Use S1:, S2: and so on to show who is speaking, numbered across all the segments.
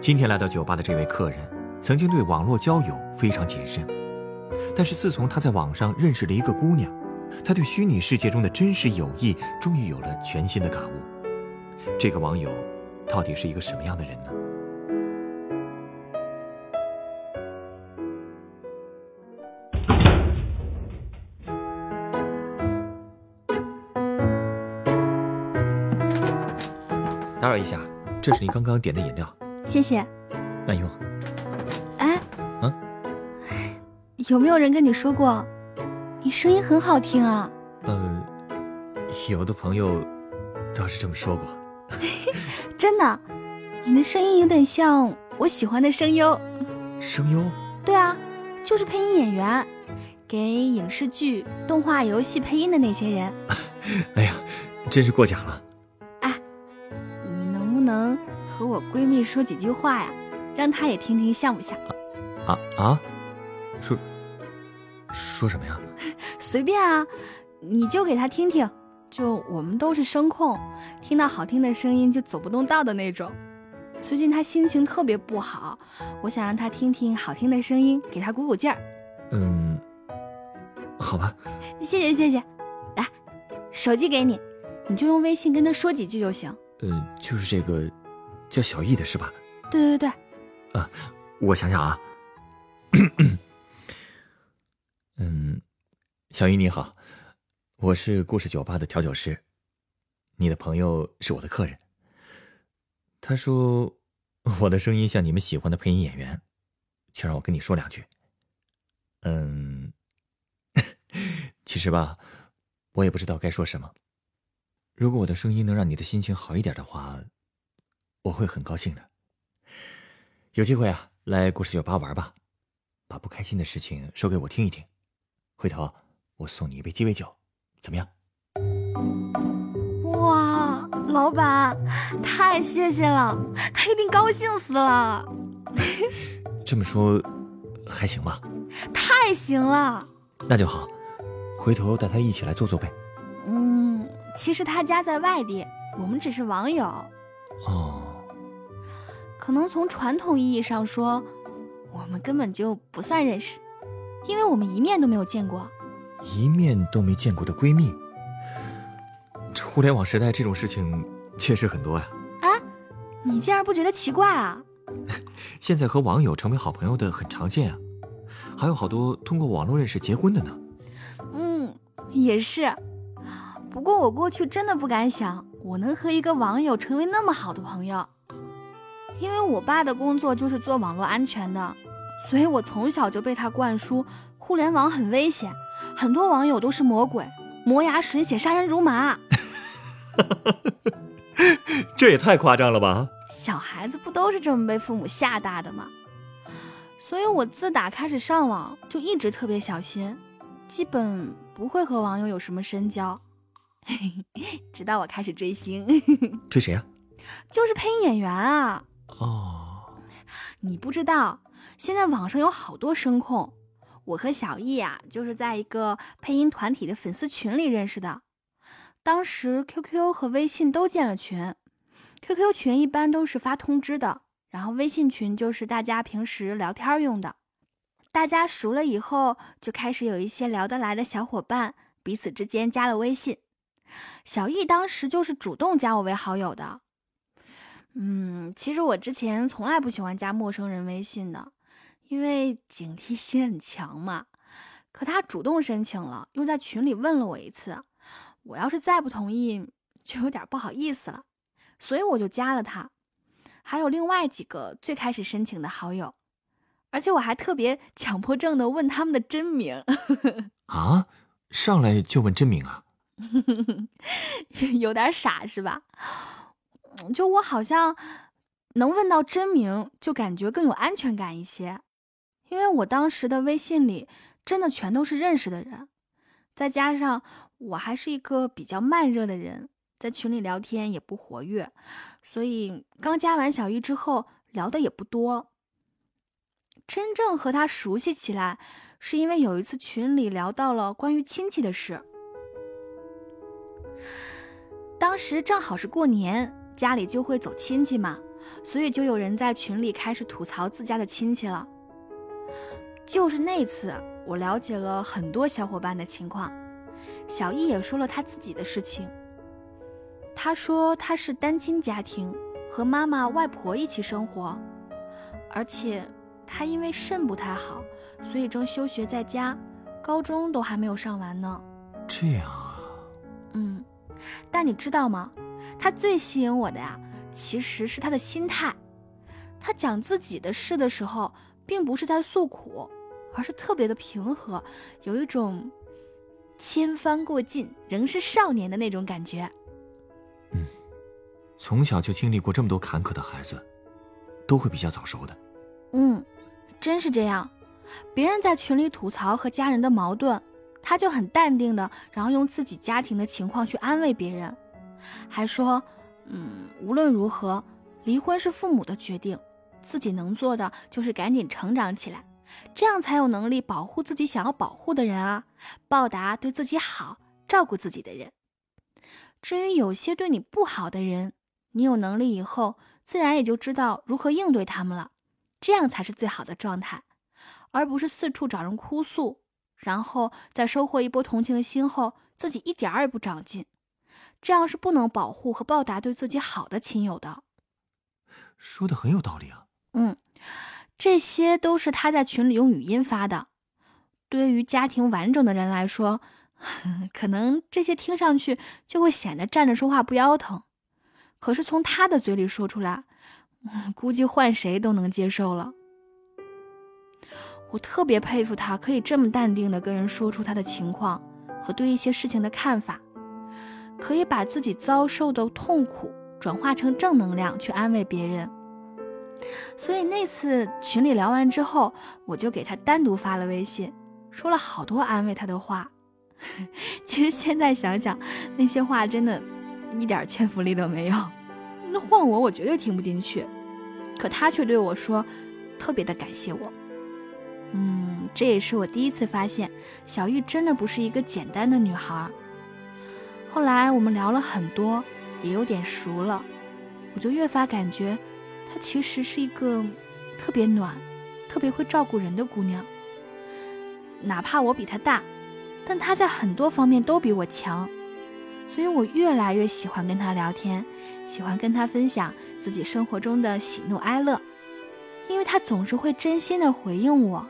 S1: 今天来到酒吧的这位客人，曾经对网络交友非常谨慎，但是自从他在网上认识了一个姑娘，他对虚拟世界中的真实友谊终于有了全新的感悟。这个网友到底是一个什么样的人呢？打扰一下，这是你刚刚点的饮料，
S2: 谢谢。
S1: 慢用。
S2: 哎，
S1: 嗯，
S2: 有没有人跟你说过，你声音很好听啊？
S1: 呃，有的朋友倒是这么说过。
S2: 真的，你的声音有点像我喜欢的声优。
S1: 声优？
S2: 对啊，就是配音演员，给影视剧、动画、游戏配音的那些人。
S1: 哎呀，真是过奖了。
S2: 和我闺蜜说几句话呀？让她也听听像不像？
S1: 啊啊，说说什么呀？
S2: 随便啊，你就给她听听。就我们都是声控，听到好听的声音就走不动道的那种。最近她心情特别不好，我想让她听听好听的声音，给她鼓鼓劲儿。
S1: 嗯，好吧。
S2: 谢谢谢谢，来，手机给你，你就用微信跟她说几句就行。
S1: 嗯，就是这个叫小易的是吧？
S2: 对对对。
S1: 啊，我想想啊。嗯，小易你好。我是故事酒吧的调酒师，你的朋友是我的客人。他说我的声音像你们喜欢的配音演员，就让我跟你说两句。嗯，其实吧，我也不知道该说什么。如果我的声音能让你的心情好一点的话，我会很高兴的。有机会啊，来故事酒吧玩吧，把不开心的事情说给我听一听，回头我送你一杯鸡尾酒。怎么样？
S2: 哇，老板，太谢谢了，他一定高兴死了。
S1: 这么说，还行吧？
S2: 太行了。
S1: 那就好，回头带他一起来坐坐呗。
S2: 嗯，其实他家在外地，我们只是网友。
S1: 哦。
S2: 可能从传统意义上说，我们根本就不算认识，因为我们一面都没有见过。
S1: 一面都没见过的闺蜜，这互联网时代这种事情确实很多呀。
S2: 哎，你竟然不觉得奇怪啊？
S1: 现在和网友成为好朋友的很常见啊，还有好多通过网络认识结婚的呢。
S2: 嗯，也是。不过我过去真的不敢想，我能和一个网友成为那么好的朋友，因为我爸的工作就是做网络安全的，所以我从小就被他灌输互联网很危险。很多网友都是魔鬼，磨牙吮血，杀人如麻。
S1: 这也太夸张了吧！
S2: 小孩子不都是这么被父母吓大的吗？所以我自打开始上网，就一直特别小心，基本不会和网友有什么深交。直到我开始追星，
S1: 追谁啊？
S2: 就是配音演员啊。
S1: 哦，
S2: 你不知道，现在网上有好多声控。我和小易啊，就是在一个配音团体的粉丝群里认识的。当时 QQ 和微信都建了群，QQ 群一般都是发通知的，然后微信群就是大家平时聊天用的。大家熟了以后，就开始有一些聊得来的小伙伴，彼此之间加了微信。小易当时就是主动加我为好友的。嗯，其实我之前从来不喜欢加陌生人微信的。因为警惕心很强嘛，可他主动申请了，又在群里问了我一次，我要是再不同意，就有点不好意思了，所以我就加了他。还有另外几个最开始申请的好友，而且我还特别 强迫症的问他们的真名。
S1: 啊，上来就问真名啊？
S2: 有点傻是吧？就我好像能问到真名，就感觉更有安全感一些。因为我当时的微信里真的全都是认识的人，再加上我还是一个比较慢热的人，在群里聊天也不活跃，所以刚加完小易之后聊的也不多。真正和他熟悉起来，是因为有一次群里聊到了关于亲戚的事。当时正好是过年，家里就会走亲戚嘛，所以就有人在群里开始吐槽自家的亲戚了。就是那次，我了解了很多小伙伴的情况，小易也说了他自己的事情。他说他是单亲家庭，和妈妈、外婆一起生活，而且他因为肾不太好，所以正休学在家，高中都还没有上完呢。
S1: 这样啊，
S2: 嗯。但你知道吗？他最吸引我的呀，其实是他的心态。他讲自己的事的时候，并不是在诉苦，而是特别的平和，有一种千帆过尽仍是少年的那种感觉。
S1: 嗯，从小就经历过这么多坎坷的孩子，都会比较早熟的。
S2: 嗯，真是这样。别人在群里吐槽和家人的矛盾。他就很淡定的，然后用自己家庭的情况去安慰别人，还说，嗯，无论如何，离婚是父母的决定，自己能做的就是赶紧成长起来，这样才有能力保护自己想要保护的人啊，报答对自己好、照顾自己的人。至于有些对你不好的人，你有能力以后，自然也就知道如何应对他们了，这样才是最好的状态，而不是四处找人哭诉。然后在收获一波同情心后，自己一点儿也不长进，这样是不能保护和报答对自己好的亲友的。
S1: 说的很有道理啊。
S2: 嗯，这些都是他在群里用语音发的。对于家庭完整的人来说，可能这些听上去就会显得站着说话不腰疼。可是从他的嘴里说出来，估计换谁都能接受了。我特别佩服他，可以这么淡定的跟人说出他的情况和对一些事情的看法，可以把自己遭受的痛苦转化成正能量去安慰别人。所以那次群里聊完之后，我就给他单独发了微信，说了好多安慰他的话。其实现在想想，那些话真的一点劝服力都没有。那换我，我绝对听不进去。可他却对我说，特别的感谢我。嗯，这也是我第一次发现小玉真的不是一个简单的女孩。后来我们聊了很多，也有点熟了，我就越发感觉她其实是一个特别暖、特别会照顾人的姑娘。哪怕我比她大，但她在很多方面都比我强，所以我越来越喜欢跟她聊天，喜欢跟她分享自己生活中的喜怒哀乐，因为她总是会真心的回应我。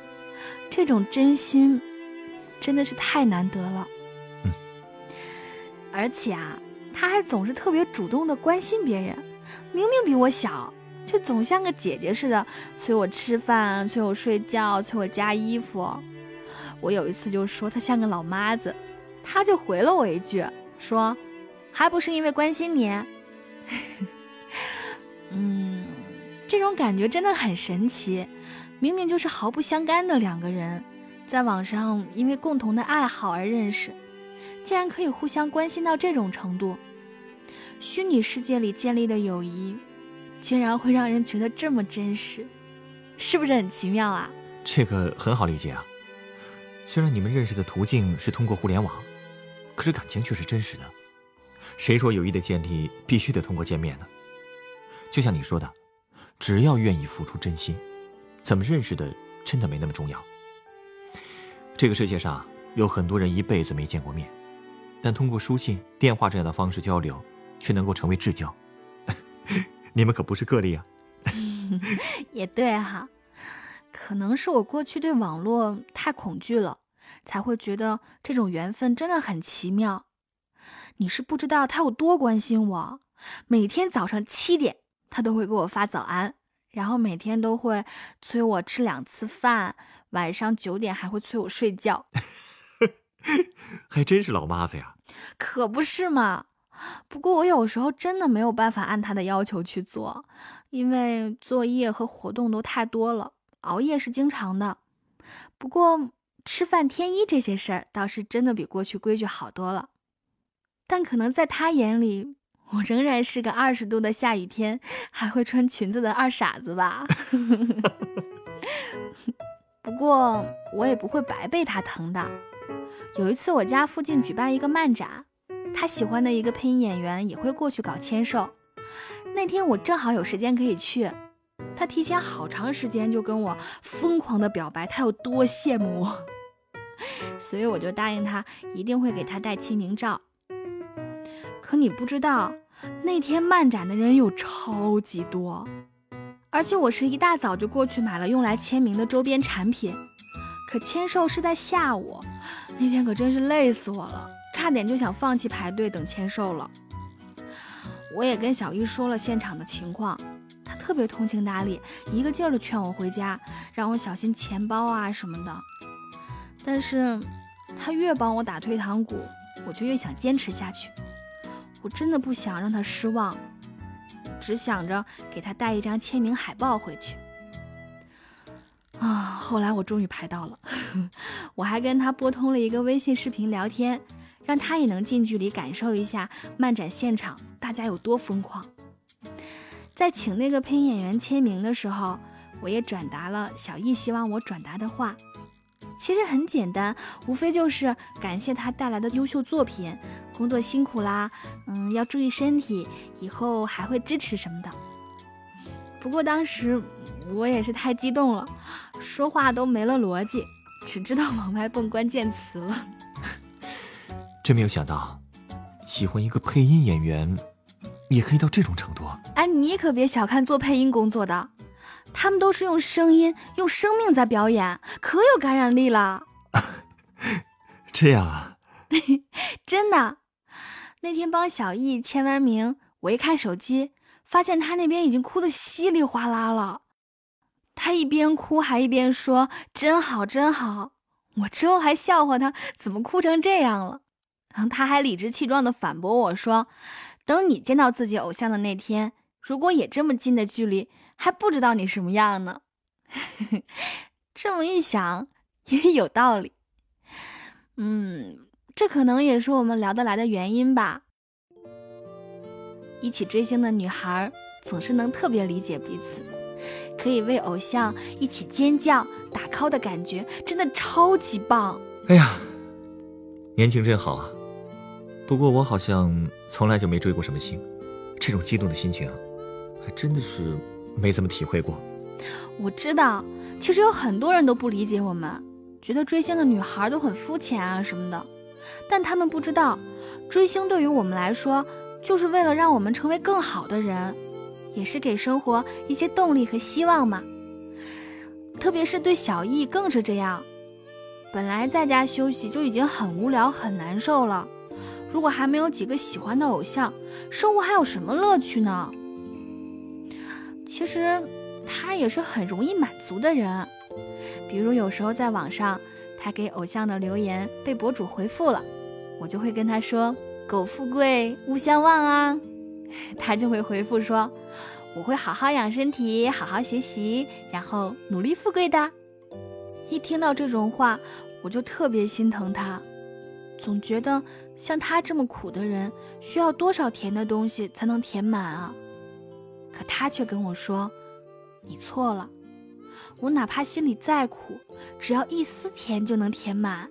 S2: 这种真心真的是太难得了，而且啊，他还总是特别主动的关心别人，明明比我小，却总像个姐姐似的催我吃饭、催我睡觉、催我加衣服。我有一次就说他像个老妈子，他就回了我一句说：“还不是因为关心你。”嗯，这种感觉真的很神奇。明明就是毫不相干的两个人，在网上因为共同的爱好而认识，竟然可以互相关心到这种程度。虚拟世界里建立的友谊，竟然会让人觉得这么真实，是不是很奇妙啊？
S1: 这个很好理解啊。虽然你们认识的途径是通过互联网，可是感情却是真实的。谁说友谊的建立必须得通过见面呢？就像你说的，只要愿意付出真心。怎么认识的，真的没那么重要。这个世界上有很多人一辈子没见过面，但通过书信、电话这样的方式交流，却能够成为至交。你们可不是个例啊。
S2: 也对哈，可能是我过去对网络太恐惧了，才会觉得这种缘分真的很奇妙。你是不知道他有多关心我，每天早上七点他都会给我发早安。然后每天都会催我吃两次饭，晚上九点还会催我睡觉，
S1: 还真是老妈子呀！
S2: 可不是嘛。不过我有时候真的没有办法按他的要求去做，因为作业和活动都太多了，熬夜是经常的。不过吃饭添衣这些事儿倒是真的比过去规矩好多了。但可能在他眼里，我仍然是个二十度的下雨天还会穿裙子的二傻子吧。不过我也不会白被他疼的。有一次我家附近举办一个漫展，他喜欢的一个配音演员也会过去搞签售。那天我正好有时间可以去，他提前好长时间就跟我疯狂的表白他有多羡慕我，所以我就答应他一定会给他带签名照。可你不知道，那天漫展的人有超级多，而且我是一大早就过去买了用来签名的周边产品。可签售是在下午，那天可真是累死我了，差点就想放弃排队等签售了。我也跟小易说了现场的情况，他特别通情达理，一个劲儿的劝我回家，让我小心钱包啊什么的。但是，他越帮我打退堂鼓，我就越想坚持下去。我真的不想让他失望，只想着给他带一张签名海报回去。啊，后来我终于排到了，我还跟他拨通了一个微信视频聊天。让他也能近距离感受一下漫展现场大家有多疯狂。在请那个配音演员签名的时候，我也转达了小易希望我转达的话。其实很简单，无非就是感谢他带来的优秀作品，工作辛苦啦，嗯，要注意身体，以后还会支持什么的。不过当时我也是太激动了，说话都没了逻辑，只知道往外蹦关键词了。
S1: 真没有想到，喜欢一个配音演员，也可以到这种程度。
S2: 哎，你可别小看做配音工作的，他们都是用声音、用生命在表演，可有感染力了。
S1: 这样啊？
S2: 真的。那天帮小易签完名，我一看手机，发现他那边已经哭得稀里哗啦了。他一边哭还一边说：“真好，真好。”我之后还笑话他怎么哭成这样了。然后他还理直气壮地反驳我说：“等你见到自己偶像的那天，如果也这么近的距离，还不知道你什么样呢。”这么一想也有道理。嗯，这可能也是我们聊得来的原因吧。一起追星的女孩总是能特别理解彼此，可以为偶像一起尖叫打 call 的感觉，真的超级棒。
S1: 哎呀，年轻真好啊！不过我好像从来就没追过什么星，这种激动的心情，还真的是没怎么体会过。
S2: 我知道，其实有很多人都不理解我们，觉得追星的女孩都很肤浅啊什么的。但他们不知道，追星对于我们来说，就是为了让我们成为更好的人，也是给生活一些动力和希望嘛。特别是对小易更是这样，本来在家休息就已经很无聊很难受了。如果还没有几个喜欢的偶像，生活还有什么乐趣呢？其实他也是很容易满足的人，比如有时候在网上，他给偶像的留言被博主回复了，我就会跟他说“苟富贵，勿相忘”啊，他就会回复说：“我会好好养身体，好好学习，然后努力富贵的。”一听到这种话，我就特别心疼他。总觉得像他这么苦的人，需要多少甜的东西才能填满啊？可他却跟我说：“你错了，我哪怕心里再苦，只要一丝甜就能填满。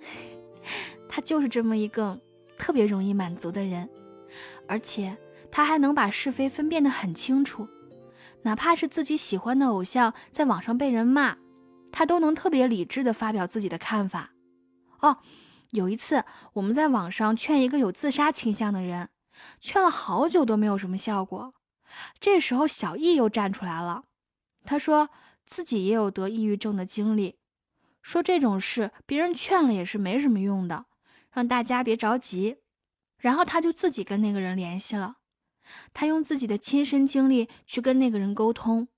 S2: ”他就是这么一个特别容易满足的人，而且他还能把是非分辨得很清楚，哪怕是自己喜欢的偶像在网上被人骂，他都能特别理智地发表自己的看法。哦。有一次，我们在网上劝一个有自杀倾向的人，劝了好久都没有什么效果。这时候，小易又站出来了，他说自己也有得抑郁症的经历，说这种事别人劝了也是没什么用的，让大家别着急。然后他就自己跟那个人联系了，他用自己的亲身经历去跟那个人沟通，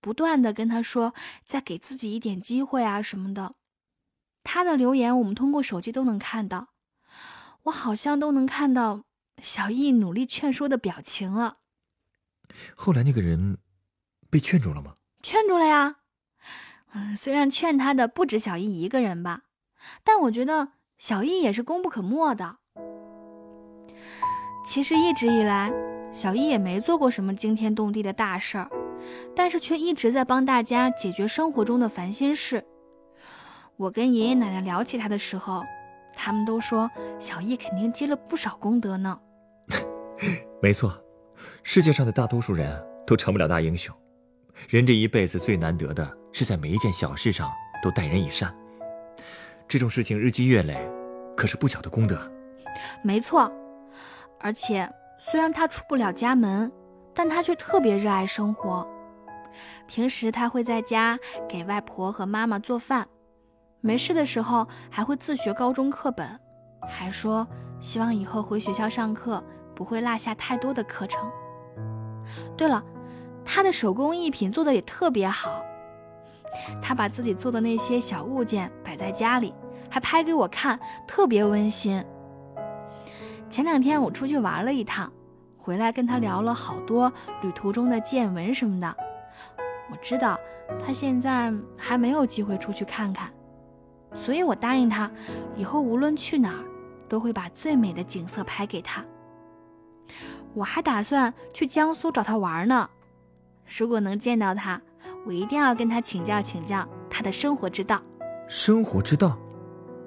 S2: 不断的跟他说再给自己一点机会啊什么的。他的留言我们通过手机都能看到，我好像都能看到小易努力劝说的表情了。
S1: 后来那个人被劝住了吗？
S2: 劝住了呀。嗯，虽然劝他的不止小易一个人吧，但我觉得小易也是功不可没的。其实一直以来，小易也没做过什么惊天动地的大事儿，但是却一直在帮大家解决生活中的烦心事。我跟爷爷奶奶聊起他的时候，他们都说小易肯定积了不少功德呢。
S1: 没错，世界上的大多数人都成不了大英雄。人这一辈子最难得的是在每一件小事上都待人以善。这种事情日积月累，可是不小的功德。
S2: 没错，而且虽然他出不了家门，但他却特别热爱生活。平时他会在家给外婆和妈妈做饭，没事的时候还会自学高中课本，还说希望以后回学校上课不会落下太多的课程。对了。他的手工艺品做的也特别好，他把自己做的那些小物件摆在家里，还拍给我看，特别温馨。前两天我出去玩了一趟，回来跟他聊了好多旅途中的见闻什么的。我知道他现在还没有机会出去看看，所以我答应他，以后无论去哪儿，都会把最美的景色拍给他。我还打算去江苏找他玩呢。如果能见到他，我一定要跟他请教请教他的生活之道。
S1: 生活之道，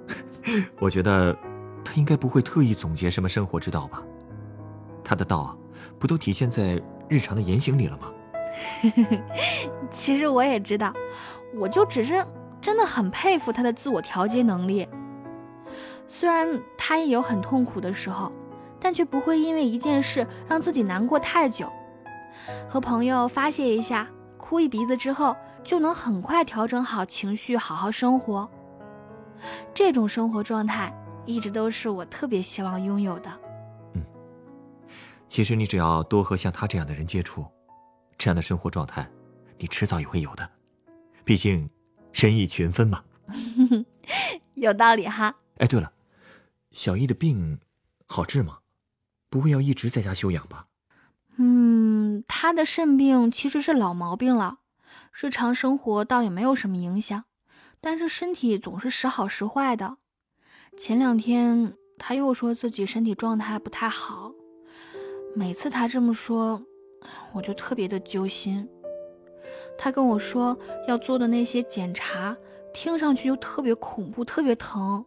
S1: 我觉得他应该不会特意总结什么生活之道吧？他的道啊，不都体现在日常的言行里了吗？
S2: 其实我也知道，我就只是真的很佩服他的自我调节能力。虽然他也有很痛苦的时候，但却不会因为一件事让自己难过太久。和朋友发泄一下，哭一鼻子之后，就能很快调整好情绪，好好生活。这种生活状态一直都是我特别希望拥有的。
S1: 嗯，其实你只要多和像他这样的人接触，这样的生活状态，你迟早也会有的。毕竟，人以群分嘛。
S2: 有道理哈。
S1: 哎，对了，小易的病好治吗？不会要一直在家休养吧？
S2: 嗯，他的肾病其实是老毛病了，日常生活倒也没有什么影响，但是身体总是时好时坏的。前两天他又说自己身体状态不太好，每次他这么说，我就特别的揪心。他跟我说要做的那些检查，听上去就特别恐怖，特别疼。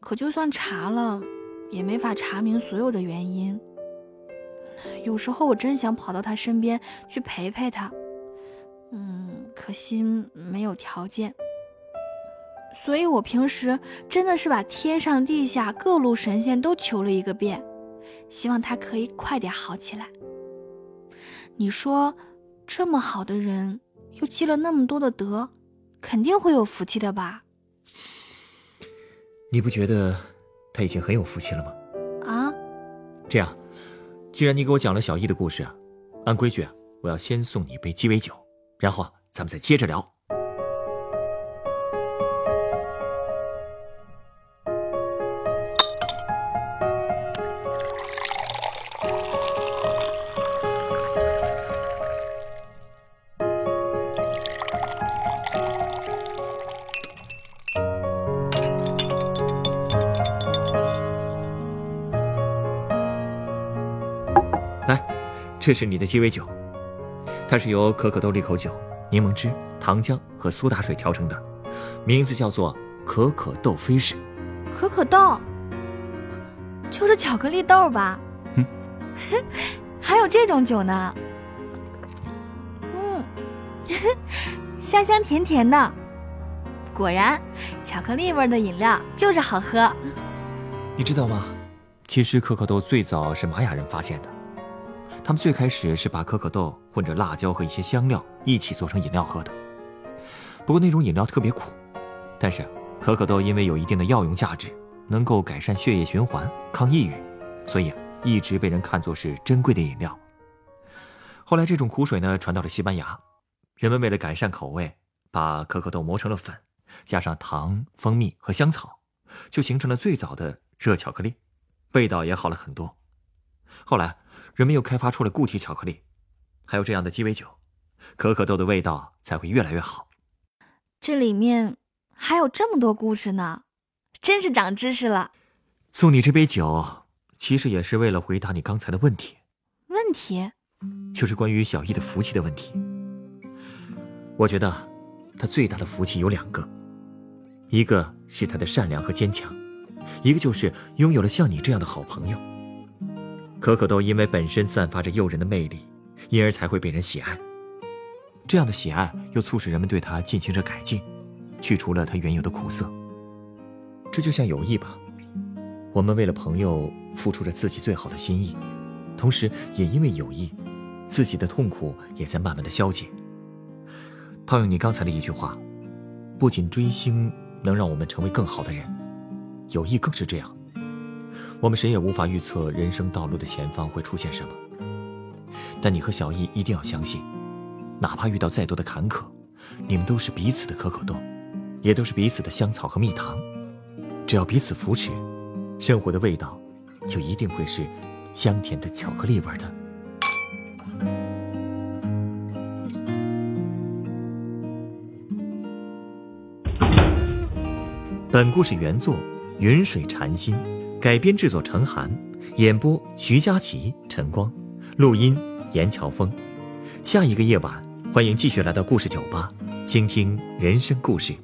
S2: 可就算查了，也没法查明所有的原因。有时候我真想跑到他身边去陪陪他，嗯，可惜没有条件。所以我平时真的是把天上地下各路神仙都求了一个遍，希望他可以快点好起来。你说，这么好的人，又积了那么多的德，肯定会有福气的吧？
S1: 你不觉得他已经很有福气了吗？
S2: 啊？
S1: 这样。既然你给我讲了小易的故事，按规矩啊，我要先送你一杯鸡尾酒，然后咱们再接着聊。这是你的鸡尾酒，它是由可可豆利口酒、柠檬汁、糖浆和苏打水调成的，名字叫做可可豆飞士。
S2: 可可豆，就是巧克力豆吧？
S1: 哼，
S2: 还有这种酒呢。嗯，香香甜甜的，果然，巧克力味的饮料就是好喝。
S1: 你知道吗？其实可可豆最早是玛雅人发现的。他们最开始是把可可豆混着辣椒和一些香料一起做成饮料喝的，不过那种饮料特别苦。但是可可豆因为有一定的药用价值，能够改善血液循环、抗抑郁，所以一直被人看作是珍贵的饮料。后来这种苦水呢传到了西班牙，人们为了改善口味，把可可豆磨成了粉，加上糖、蜂蜜和香草，就形成了最早的热巧克力，味道也好了很多。后来。人们又开发出了固体巧克力，还有这样的鸡尾酒，可可豆的味道才会越来越好。
S2: 这里面还有这么多故事呢，真是长知识了。
S1: 送你这杯酒，其实也是为了回答你刚才的问题。
S2: 问题？
S1: 就是关于小易的福气的问题。我觉得，他最大的福气有两个，一个是他的善良和坚强，一个就是拥有了像你这样的好朋友。可可豆因为本身散发着诱人的魅力，因而才会被人喜爱。这样的喜爱又促使人们对它进行着改进，去除了它原有的苦涩。这就像友谊吧，我们为了朋友付出着自己最好的心意，同时也因为友谊，自己的痛苦也在慢慢的消解。套用你刚才的一句话，不仅追星能让我们成为更好的人，友谊更是这样。我们谁也无法预测人生道路的前方会出现什么，但你和小易一定要相信，哪怕遇到再多的坎坷，你们都是彼此的可可豆，也都是彼此的香草和蜜糖。只要彼此扶持，生活的味道就一定会是香甜的巧克力味的。本故事原作《云水禅心》。改编制作：陈寒，演播：徐佳琪、陈光，录音：严乔峰。下一个夜晚，欢迎继续来到故事酒吧，倾听人生故事。